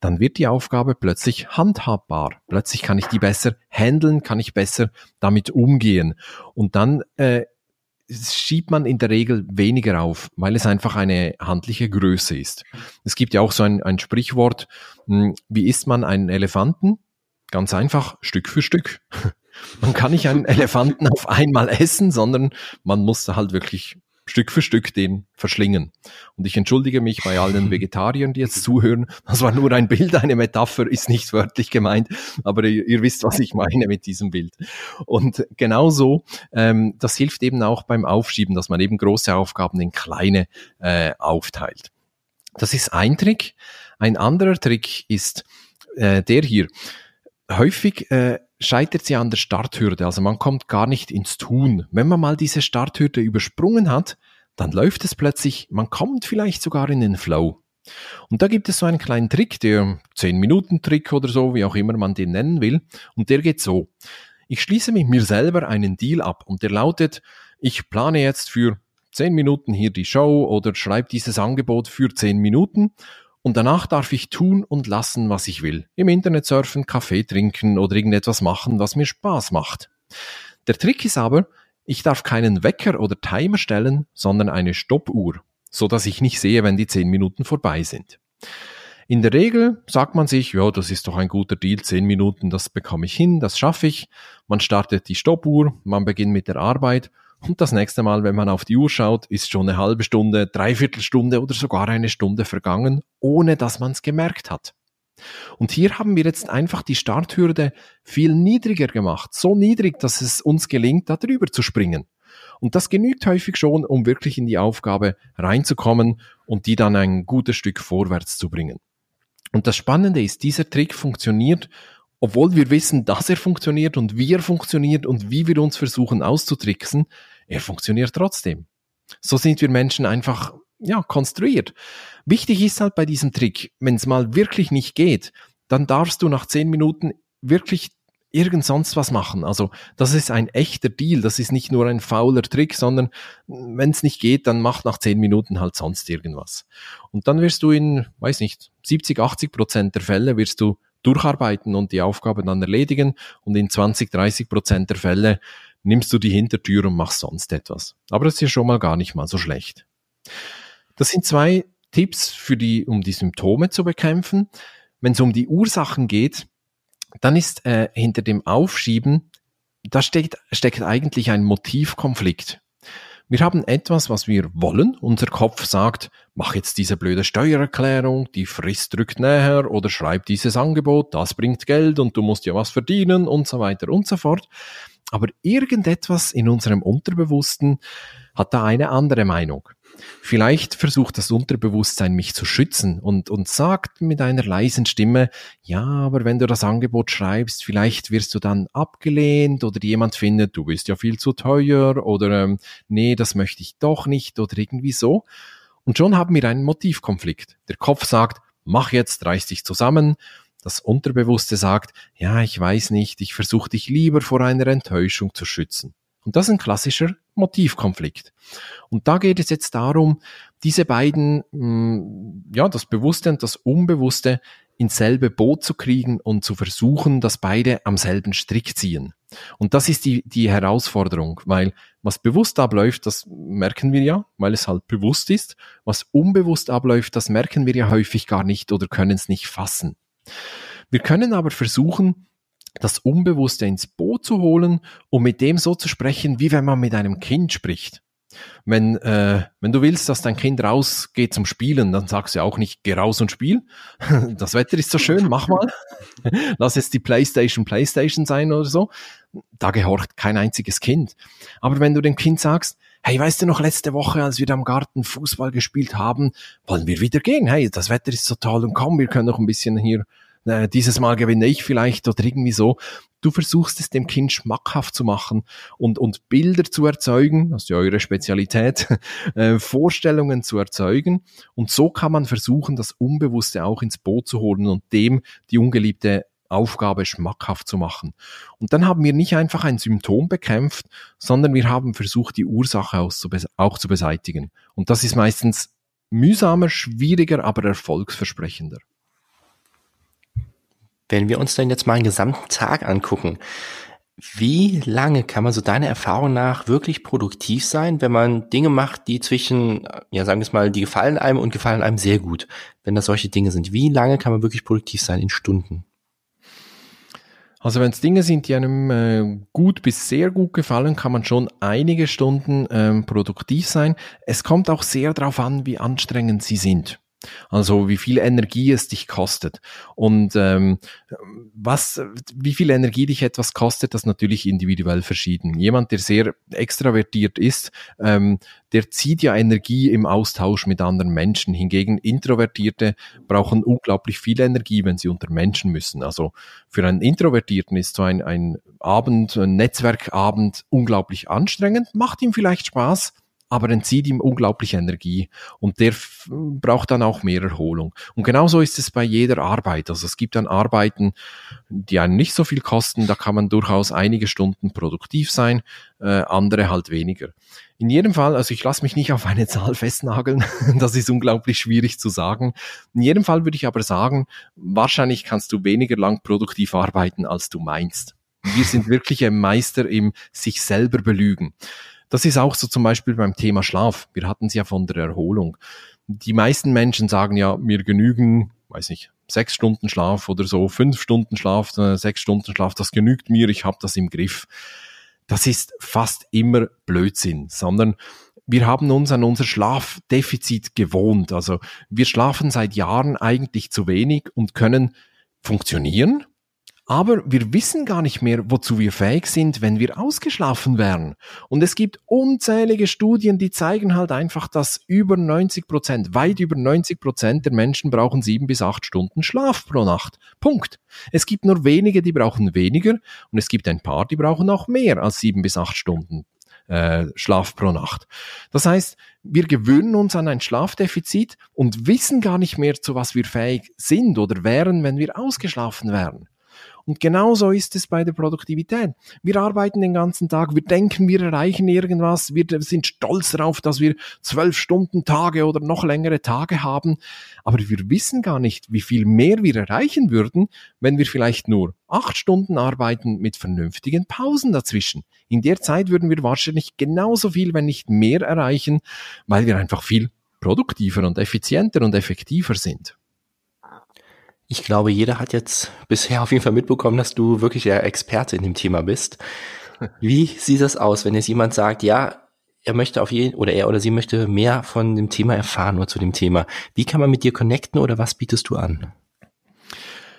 dann wird die Aufgabe plötzlich handhabbar. Plötzlich kann ich die besser handeln, kann ich besser damit umgehen. Und dann äh, schiebt man in der Regel weniger auf, weil es einfach eine handliche Größe ist. Es gibt ja auch so ein, ein Sprichwort, hm, wie isst man einen Elefanten? Ganz einfach, Stück für Stück. Man kann nicht einen Elefanten auf einmal essen, sondern man muss halt wirklich Stück für Stück den verschlingen. Und ich entschuldige mich bei allen Vegetariern, die jetzt zuhören. Das war nur ein Bild, eine Metapher, ist nicht wörtlich gemeint, aber ihr, ihr wisst, was ich meine mit diesem Bild. Und genauso, ähm, das hilft eben auch beim Aufschieben, dass man eben große Aufgaben in kleine äh, aufteilt. Das ist ein Trick. Ein anderer Trick ist äh, der hier. Häufig äh, scheitert sie an der Starthürde. Also man kommt gar nicht ins Tun. Wenn man mal diese Starthürde übersprungen hat, dann läuft es plötzlich, man kommt vielleicht sogar in den Flow. Und da gibt es so einen kleinen Trick, der 10-Minuten-Trick oder so, wie auch immer man den nennen will. Und der geht so. Ich schließe mit mir selber einen Deal ab und der lautet, ich plane jetzt für 10 Minuten hier die Show oder schreibe dieses Angebot für 10 Minuten und danach darf ich tun und lassen, was ich will. Im Internet surfen, Kaffee trinken oder irgendetwas machen, was mir Spaß macht. Der Trick ist aber, ich darf keinen Wecker oder Timer stellen, sondern eine Stoppuhr, so dass ich nicht sehe, wenn die zehn Minuten vorbei sind. In der Regel sagt man sich, ja, das ist doch ein guter Deal, zehn Minuten, das bekomme ich hin, das schaffe ich. Man startet die Stoppuhr, man beginnt mit der Arbeit und das nächste Mal, wenn man auf die Uhr schaut, ist schon eine halbe Stunde, dreiviertel Stunde oder sogar eine Stunde vergangen, ohne dass man es gemerkt hat. Und hier haben wir jetzt einfach die Starthürde viel niedriger gemacht. So niedrig, dass es uns gelingt, da drüber zu springen. Und das genügt häufig schon, um wirklich in die Aufgabe reinzukommen und die dann ein gutes Stück vorwärts zu bringen. Und das Spannende ist, dieser Trick funktioniert obwohl wir wissen, dass er funktioniert und wie er funktioniert und wie wir uns versuchen auszutricksen, er funktioniert trotzdem. So sind wir Menschen einfach, ja, konstruiert. Wichtig ist halt bei diesem Trick, wenn es mal wirklich nicht geht, dann darfst du nach zehn Minuten wirklich irgend sonst was machen. Also das ist ein echter Deal, das ist nicht nur ein fauler Trick, sondern wenn es nicht geht, dann mach nach zehn Minuten halt sonst irgendwas. Und dann wirst du in, weiß nicht, 70, 80 Prozent der Fälle wirst du durcharbeiten und die Aufgabe dann erledigen und in 20, 30 Prozent der Fälle nimmst du die Hintertür und machst sonst etwas. Aber das ist ja schon mal gar nicht mal so schlecht. Das sind zwei Tipps für die, um die Symptome zu bekämpfen. Wenn es um die Ursachen geht, dann ist äh, hinter dem Aufschieben, da steckt, steckt eigentlich ein Motivkonflikt. Wir haben etwas, was wir wollen. Unser Kopf sagt, mach jetzt diese blöde Steuererklärung, die Frist drückt näher oder schreib dieses Angebot, das bringt Geld und du musst ja was verdienen und so weiter und so fort. Aber irgendetwas in unserem Unterbewussten hat da eine andere Meinung. Vielleicht versucht das Unterbewusstsein mich zu schützen und, und sagt mit einer leisen Stimme, ja, aber wenn du das Angebot schreibst, vielleicht wirst du dann abgelehnt oder jemand findet, du bist ja viel zu teuer oder ähm, nee, das möchte ich doch nicht oder irgendwie so. Und schon haben wir einen Motivkonflikt. Der Kopf sagt, mach jetzt, reiß dich zusammen. Das Unterbewusste sagt, ja, ich weiß nicht, ich versuche dich lieber vor einer Enttäuschung zu schützen. Und das ist ein klassischer Motivkonflikt. Und da geht es jetzt darum, diese beiden, mm, ja, das Bewusste und das Unbewusste ins selbe Boot zu kriegen und zu versuchen, dass beide am selben Strick ziehen. Und das ist die, die Herausforderung, weil was bewusst abläuft, das merken wir ja, weil es halt bewusst ist. Was unbewusst abläuft, das merken wir ja häufig gar nicht oder können es nicht fassen. Wir können aber versuchen, das Unbewusste ins Boot zu holen und mit dem so zu sprechen, wie wenn man mit einem Kind spricht. Wenn, äh, wenn du willst, dass dein Kind rausgeht zum Spielen, dann sagst du auch nicht, geh raus und spiel. Das Wetter ist so schön, mach mal. Lass jetzt die Playstation Playstation sein oder so. Da gehorcht kein einziges Kind. Aber wenn du dem Kind sagst, hey, weißt du noch letzte Woche, als wir da im Garten Fußball gespielt haben, wollen wir wieder gehen? Hey, das Wetter ist so toll und komm, wir können noch ein bisschen hier äh, dieses Mal gewinne ich vielleicht oder irgendwie so. Du versuchst es dem Kind schmackhaft zu machen und, und Bilder zu erzeugen, das ist ja eure Spezialität, äh, Vorstellungen zu erzeugen. Und so kann man versuchen, das Unbewusste auch ins Boot zu holen und dem die ungeliebte Aufgabe schmackhaft zu machen. Und dann haben wir nicht einfach ein Symptom bekämpft, sondern wir haben versucht, die Ursache auch zu beseitigen. Und das ist meistens mühsamer, schwieriger, aber erfolgsversprechender. Wenn wir uns dann jetzt mal einen gesamten Tag angucken, wie lange kann man so deiner Erfahrung nach wirklich produktiv sein, wenn man Dinge macht, die zwischen, ja sagen wir es mal, die gefallen einem und gefallen einem sehr gut, wenn das solche Dinge sind? Wie lange kann man wirklich produktiv sein in Stunden? Also wenn es Dinge sind, die einem äh, gut bis sehr gut gefallen, kann man schon einige Stunden ähm, produktiv sein. Es kommt auch sehr darauf an, wie anstrengend sie sind. Also wie viel Energie es dich kostet. Und ähm, was, wie viel Energie dich etwas kostet, das natürlich individuell verschieden. Jemand, der sehr extravertiert ist, ähm, der zieht ja Energie im Austausch mit anderen Menschen. Hingegen Introvertierte brauchen unglaublich viel Energie, wenn sie unter Menschen müssen. Also für einen Introvertierten ist so ein, ein Abend, ein Netzwerkabend unglaublich anstrengend, macht ihm vielleicht Spaß, aber entzieht ihm unglaublich Energie und der braucht dann auch mehr Erholung. Und genauso ist es bei jeder Arbeit. Also es gibt dann Arbeiten, die einen nicht so viel kosten, da kann man durchaus einige Stunden produktiv sein, äh, andere halt weniger. In jedem Fall, also ich lasse mich nicht auf eine Zahl festnageln, das ist unglaublich schwierig zu sagen. In jedem Fall würde ich aber sagen, wahrscheinlich kannst du weniger lang produktiv arbeiten, als du meinst. Wir sind wirklich ein Meister im sich selber belügen. Das ist auch so zum Beispiel beim Thema Schlaf. Wir hatten es ja von der Erholung. Die meisten Menschen sagen ja, mir genügen, weiß nicht, sechs Stunden Schlaf oder so, fünf Stunden Schlaf, äh, sechs Stunden Schlaf, das genügt mir, ich habe das im Griff. Das ist fast immer Blödsinn, sondern wir haben uns an unser Schlafdefizit gewohnt. Also wir schlafen seit Jahren eigentlich zu wenig und können funktionieren, aber wir wissen gar nicht mehr, wozu wir fähig sind, wenn wir ausgeschlafen wären. Und es gibt unzählige Studien, die zeigen halt einfach, dass über 90 Prozent, weit über 90 Prozent der Menschen brauchen sieben bis acht Stunden Schlaf pro Nacht. Punkt. Es gibt nur wenige, die brauchen weniger und es gibt ein paar, die brauchen auch mehr als sieben bis acht Stunden äh, Schlaf pro Nacht. Das heißt, wir gewöhnen uns an ein Schlafdefizit und wissen gar nicht mehr, zu was wir fähig sind oder wären, wenn wir ausgeschlafen wären. Und genauso ist es bei der Produktivität. Wir arbeiten den ganzen Tag, wir denken, wir erreichen irgendwas, wir sind stolz darauf, dass wir zwölf Stunden Tage oder noch längere Tage haben, aber wir wissen gar nicht, wie viel mehr wir erreichen würden, wenn wir vielleicht nur acht Stunden arbeiten mit vernünftigen Pausen dazwischen. In der Zeit würden wir wahrscheinlich genauso viel, wenn nicht mehr erreichen, weil wir einfach viel produktiver und effizienter und effektiver sind. Ich glaube, jeder hat jetzt bisher auf jeden Fall mitbekommen, dass du wirklich der Experte in dem Thema bist. Wie sieht das aus, wenn jetzt jemand sagt, ja, er möchte auf jeden oder er oder sie möchte mehr von dem Thema erfahren oder zu dem Thema. Wie kann man mit dir connecten oder was bietest du an?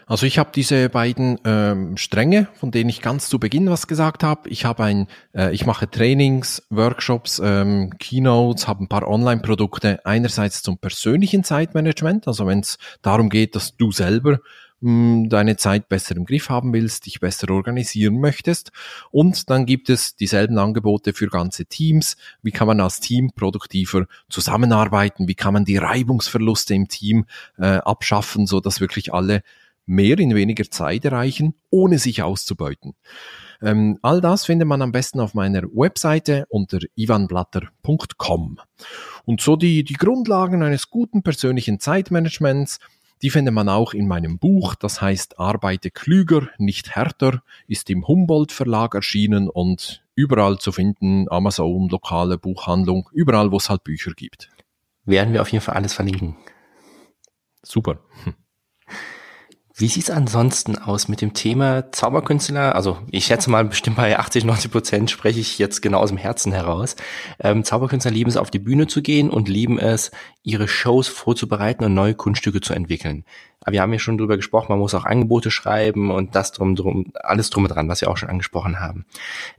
Also ich habe diese beiden ähm, Stränge, von denen ich ganz zu Beginn was gesagt habe. Ich habe ein, äh, ich mache Trainings, Workshops, ähm, Keynotes, habe ein paar Online-Produkte. Einerseits zum persönlichen Zeitmanagement, also wenn es darum geht, dass du selber mh, hm, deine Zeit besser im Griff haben willst, dich besser organisieren möchtest. Und dann gibt es dieselben Angebote für ganze Teams. Wie kann man als Team produktiver zusammenarbeiten? Wie kann man die Reibungsverluste im Team äh, abschaffen, so dass wirklich alle mehr in weniger Zeit erreichen, ohne sich auszubeuten. Ähm, all das findet man am besten auf meiner Webseite unter ivanblatter.com. Und so die, die Grundlagen eines guten persönlichen Zeitmanagements, die findet man auch in meinem Buch, das heißt Arbeite klüger, nicht härter, ist im Humboldt Verlag erschienen und überall zu finden, Amazon, lokale Buchhandlung, überall, wo es halt Bücher gibt. Werden wir auf jeden Fall alles verlinken. Super. Wie sieht's ansonsten aus mit dem Thema Zauberkünstler? Also ich schätze mal, bestimmt bei 80, 90 Prozent spreche ich jetzt genau aus dem Herzen heraus. Ähm, Zauberkünstler lieben es, auf die Bühne zu gehen und lieben es, ihre Shows vorzubereiten und neue Kunststücke zu entwickeln. Aber wir haben ja schon drüber gesprochen, man muss auch Angebote schreiben und das drum, drum, alles drum und dran, was wir auch schon angesprochen haben.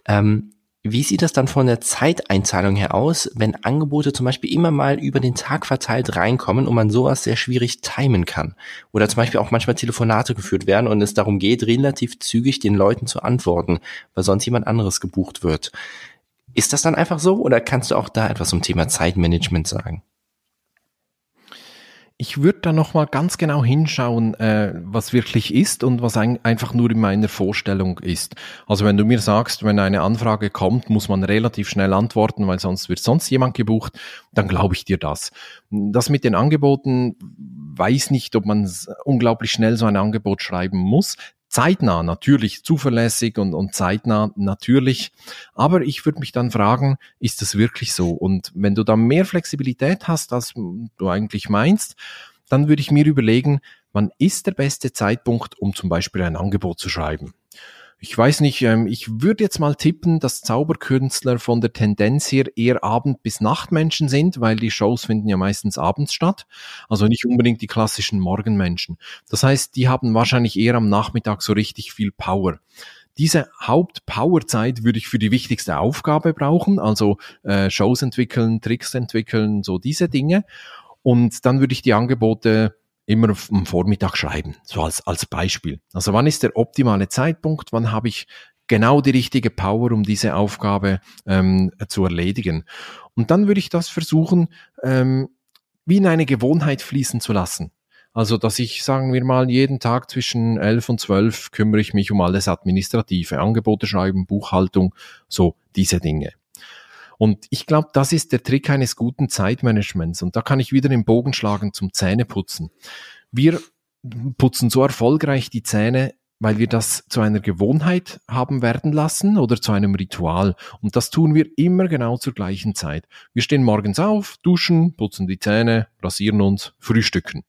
Ähm, wie sieht das dann von der Zeiteinzahlung her aus, wenn Angebote zum Beispiel immer mal über den Tag verteilt reinkommen und man sowas sehr schwierig timen kann? Oder zum Beispiel auch manchmal Telefonate geführt werden und es darum geht, relativ zügig den Leuten zu antworten, weil sonst jemand anderes gebucht wird. Ist das dann einfach so oder kannst du auch da etwas zum Thema Zeitmanagement sagen? Ich würde da nochmal ganz genau hinschauen, äh, was wirklich ist und was ein, einfach nur in meiner Vorstellung ist. Also wenn du mir sagst, wenn eine Anfrage kommt, muss man relativ schnell antworten, weil sonst wird sonst jemand gebucht, dann glaube ich dir das. Das mit den Angeboten, weiß nicht, ob man unglaublich schnell so ein Angebot schreiben muss zeitnah natürlich, zuverlässig und, und zeitnah natürlich. Aber ich würde mich dann fragen, ist das wirklich so? Und wenn du da mehr Flexibilität hast, als du eigentlich meinst, dann würde ich mir überlegen, wann ist der beste Zeitpunkt, um zum Beispiel ein Angebot zu schreiben? Ich weiß nicht, ähm, ich würde jetzt mal tippen, dass Zauberkünstler von der Tendenz her eher Abend- bis Nachtmenschen sind, weil die Shows finden ja meistens abends statt. Also nicht unbedingt die klassischen Morgenmenschen. Das heißt, die haben wahrscheinlich eher am Nachmittag so richtig viel Power. Diese Hauptpowerzeit würde ich für die wichtigste Aufgabe brauchen, also äh, Shows entwickeln, Tricks entwickeln, so diese Dinge. Und dann würde ich die Angebote immer am Vormittag schreiben, so als, als Beispiel. Also wann ist der optimale Zeitpunkt, wann habe ich genau die richtige Power, um diese Aufgabe ähm, zu erledigen. Und dann würde ich das versuchen, ähm, wie in eine Gewohnheit fließen zu lassen. Also, dass ich, sagen wir mal, jeden Tag zwischen elf und zwölf kümmere ich mich um alles Administrative, Angebote schreiben, Buchhaltung, so diese Dinge. Und ich glaube, das ist der Trick eines guten Zeitmanagements. Und da kann ich wieder den Bogen schlagen zum Zähneputzen. Wir putzen so erfolgreich die Zähne, weil wir das zu einer Gewohnheit haben werden lassen oder zu einem Ritual. Und das tun wir immer genau zur gleichen Zeit. Wir stehen morgens auf, duschen, putzen die Zähne, rasieren uns, frühstücken.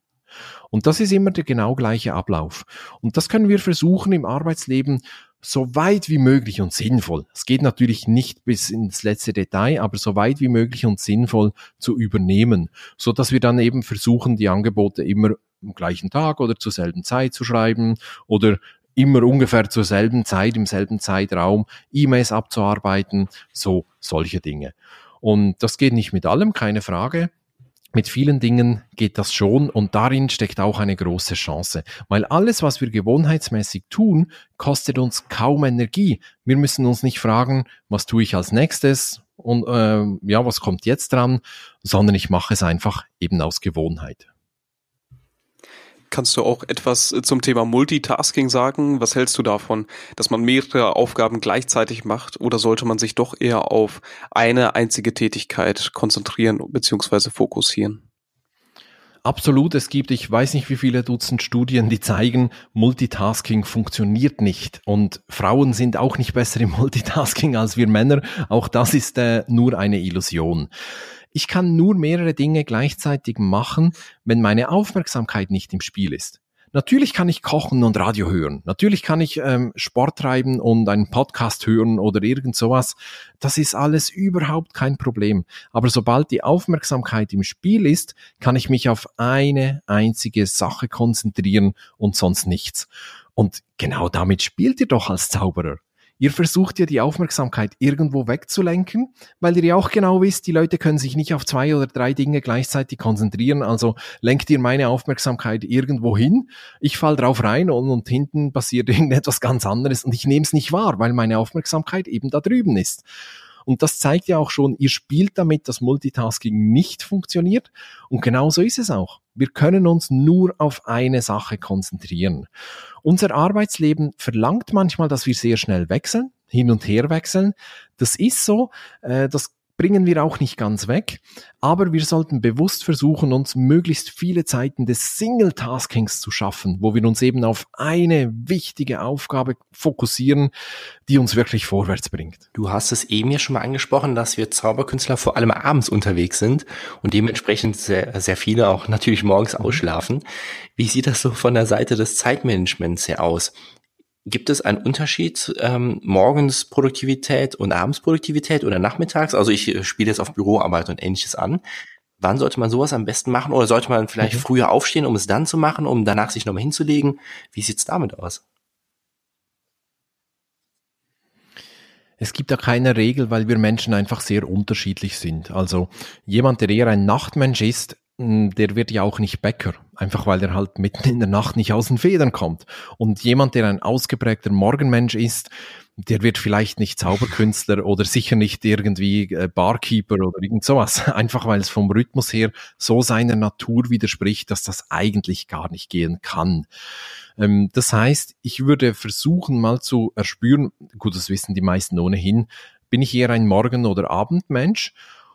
Und das ist immer der genau gleiche Ablauf. Und das können wir versuchen im Arbeitsleben so weit wie möglich und sinnvoll. Es geht natürlich nicht bis ins letzte Detail, aber so weit wie möglich und sinnvoll zu übernehmen, so dass wir dann eben versuchen, die Angebote immer am gleichen Tag oder zur selben Zeit zu schreiben oder immer ungefähr zur selben Zeit, im selben Zeitraum E-Mails abzuarbeiten, so solche Dinge. Und das geht nicht mit allem, keine Frage mit vielen Dingen geht das schon und darin steckt auch eine große Chance, weil alles, was wir gewohnheitsmäßig tun, kostet uns kaum Energie. Wir müssen uns nicht fragen, was tue ich als nächstes und äh, ja, was kommt jetzt dran, sondern ich mache es einfach eben aus Gewohnheit. Kannst du auch etwas äh, zum Thema Multitasking sagen? Was hältst du davon, dass man mehrere Aufgaben gleichzeitig macht oder sollte man sich doch eher auf eine einzige Tätigkeit konzentrieren bzw. fokussieren? Absolut, es gibt, ich weiß nicht wie viele Dutzend Studien, die zeigen, Multitasking funktioniert nicht. Und Frauen sind auch nicht besser im Multitasking als wir Männer. Auch das ist äh, nur eine Illusion. Ich kann nur mehrere Dinge gleichzeitig machen, wenn meine Aufmerksamkeit nicht im Spiel ist. Natürlich kann ich kochen und Radio hören. Natürlich kann ich ähm, Sport treiben und einen Podcast hören oder irgend sowas. Das ist alles überhaupt kein Problem. Aber sobald die Aufmerksamkeit im Spiel ist, kann ich mich auf eine einzige Sache konzentrieren und sonst nichts. Und genau damit spielt ihr doch als Zauberer. Ihr versucht ja die Aufmerksamkeit irgendwo wegzulenken, weil ihr ja auch genau wisst, die Leute können sich nicht auf zwei oder drei Dinge gleichzeitig konzentrieren. Also lenkt ihr meine Aufmerksamkeit irgendwo hin, ich fall drauf rein und, und hinten passiert irgendetwas ganz anderes und ich nehme es nicht wahr, weil meine Aufmerksamkeit eben da drüben ist. Und das zeigt ja auch schon, ihr spielt damit, dass Multitasking nicht funktioniert. Und genau so ist es auch. Wir können uns nur auf eine Sache konzentrieren. Unser Arbeitsleben verlangt manchmal, dass wir sehr schnell wechseln, hin und her wechseln. Das ist so. Äh, das bringen wir auch nicht ganz weg, aber wir sollten bewusst versuchen, uns möglichst viele Zeiten des Single-Taskings zu schaffen, wo wir uns eben auf eine wichtige Aufgabe fokussieren, die uns wirklich vorwärts bringt. Du hast es eben ja schon mal angesprochen, dass wir Zauberkünstler vor allem abends unterwegs sind und dementsprechend sehr, sehr viele auch natürlich morgens mhm. ausschlafen. Wie sieht das so von der Seite des Zeitmanagements her aus? Gibt es einen Unterschied ähm, morgens Produktivität und abends Produktivität oder nachmittags? Also ich äh, spiele jetzt auf Büroarbeit und ähnliches an. Wann sollte man sowas am besten machen? Oder sollte man vielleicht mhm. früher aufstehen, um es dann zu machen, um danach sich nochmal hinzulegen? Wie sieht's damit aus? Es gibt da keine Regel, weil wir Menschen einfach sehr unterschiedlich sind. Also jemand, der eher ein Nachtmensch ist, der wird ja auch nicht Bäcker, einfach weil er halt mitten in der Nacht nicht aus den Federn kommt. Und jemand, der ein ausgeprägter Morgenmensch ist, der wird vielleicht nicht Zauberkünstler oder sicher nicht irgendwie äh, Barkeeper oder irgend sowas. Einfach weil es vom Rhythmus her so seiner Natur widerspricht, dass das eigentlich gar nicht gehen kann. Ähm, das heißt, ich würde versuchen mal zu erspüren, gut, das wissen die meisten ohnehin, bin ich eher ein Morgen- oder Abendmensch?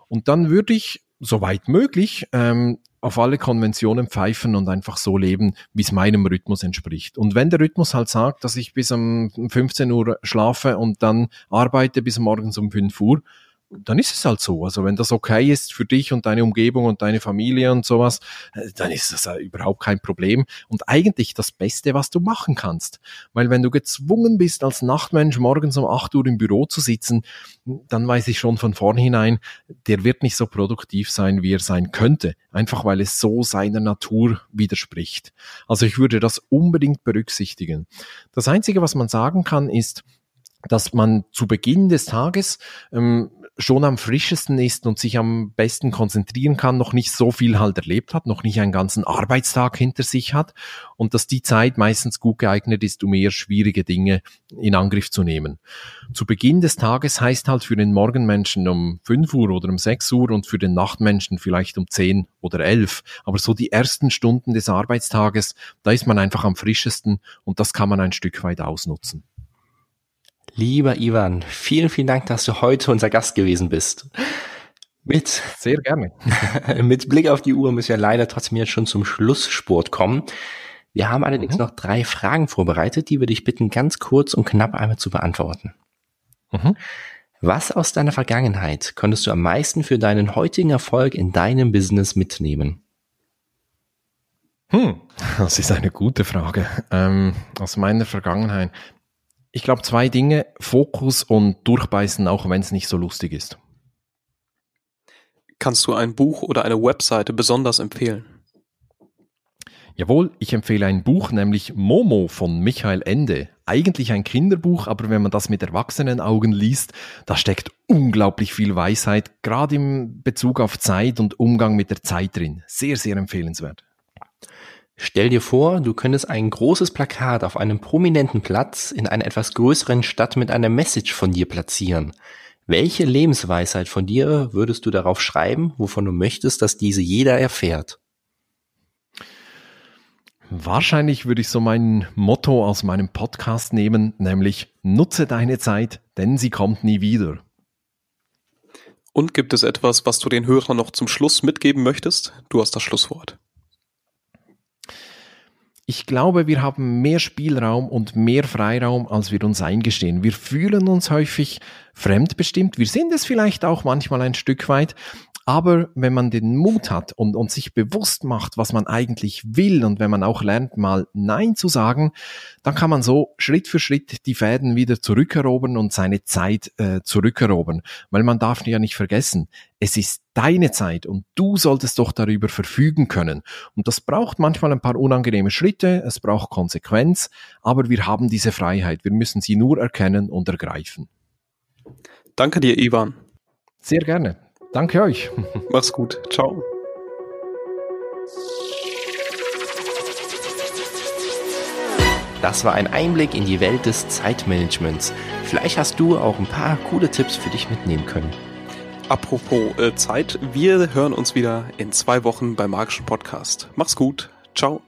Und dann würde ich soweit möglich, ähm, auf alle Konventionen pfeifen und einfach so leben, wie es meinem Rhythmus entspricht. Und wenn der Rhythmus halt sagt, dass ich bis um 15 Uhr schlafe und dann arbeite bis morgens um 5 Uhr, dann ist es halt so. Also wenn das okay ist für dich und deine Umgebung und deine Familie und sowas, äh, dann ist das überhaupt kein Problem und eigentlich das Beste, was du machen kannst. Weil wenn du gezwungen bist, als Nachtmensch morgens um 8 Uhr im Büro zu sitzen, dann weiß ich schon von vornherein, der wird nicht so produktiv sein, wie er sein könnte. Einfach weil es so seiner Natur widerspricht. Also ich würde das unbedingt berücksichtigen. Das Einzige, was man sagen kann, ist, dass man zu Beginn des Tages ähm, schon am frischesten ist und sich am besten konzentrieren kann, noch nicht so viel halt erlebt hat, noch nicht einen ganzen Arbeitstag hinter sich hat und dass die Zeit meistens gut geeignet ist, um eher schwierige Dinge in Angriff zu nehmen. Zu Beginn des Tages heißt halt für den Morgenmenschen um 5 Uhr oder um 6 Uhr und für den Nachtmenschen vielleicht um 10 oder 11. Aber so die ersten Stunden des Arbeitstages, da ist man einfach am frischesten und das kann man ein Stück weit ausnutzen. Lieber Ivan, vielen, vielen Dank, dass du heute unser Gast gewesen bist. Mit sehr gerne. mit Blick auf die Uhr müssen wir leider trotzdem jetzt schon zum Schlusssport kommen. Wir haben allerdings mhm. noch drei Fragen vorbereitet, die wir dich bitten, ganz kurz und knapp einmal zu beantworten. Mhm. Was aus deiner Vergangenheit konntest du am meisten für deinen heutigen Erfolg in deinem Business mitnehmen? Hm, das ist eine gute Frage. Ähm, aus meiner Vergangenheit. Ich glaube zwei Dinge, Fokus und Durchbeißen, auch wenn es nicht so lustig ist. Kannst du ein Buch oder eine Webseite besonders empfehlen? Jawohl, ich empfehle ein Buch, nämlich Momo von Michael Ende. Eigentlich ein Kinderbuch, aber wenn man das mit erwachsenen Augen liest, da steckt unglaublich viel Weisheit, gerade im Bezug auf Zeit und Umgang mit der Zeit drin. Sehr, sehr empfehlenswert. Stell dir vor, du könntest ein großes Plakat auf einem prominenten Platz in einer etwas größeren Stadt mit einer Message von dir platzieren. Welche Lebensweisheit von dir würdest du darauf schreiben, wovon du möchtest, dass diese jeder erfährt? Wahrscheinlich würde ich so mein Motto aus meinem Podcast nehmen, nämlich nutze deine Zeit, denn sie kommt nie wieder. Und gibt es etwas, was du den Hörern noch zum Schluss mitgeben möchtest? Du hast das Schlusswort. Ich glaube, wir haben mehr Spielraum und mehr Freiraum, als wir uns eingestehen. Wir fühlen uns häufig fremdbestimmt. Wir sind es vielleicht auch manchmal ein Stück weit. Aber wenn man den Mut hat und, und sich bewusst macht, was man eigentlich will und wenn man auch lernt, mal Nein zu sagen, dann kann man so Schritt für Schritt die Fäden wieder zurückerobern und seine Zeit äh, zurückerobern. Weil man darf ja nicht vergessen, es ist deine Zeit und du solltest doch darüber verfügen können. Und das braucht manchmal ein paar unangenehme Schritte, es braucht Konsequenz, aber wir haben diese Freiheit. Wir müssen sie nur erkennen und ergreifen. Danke dir, Ivan. Sehr gerne. Danke euch. Mach's gut. Ciao. Das war ein Einblick in die Welt des Zeitmanagements. Vielleicht hast du auch ein paar coole Tipps für dich mitnehmen können. Apropos äh, Zeit, wir hören uns wieder in zwei Wochen beim Magischen Podcast. Mach's gut. Ciao.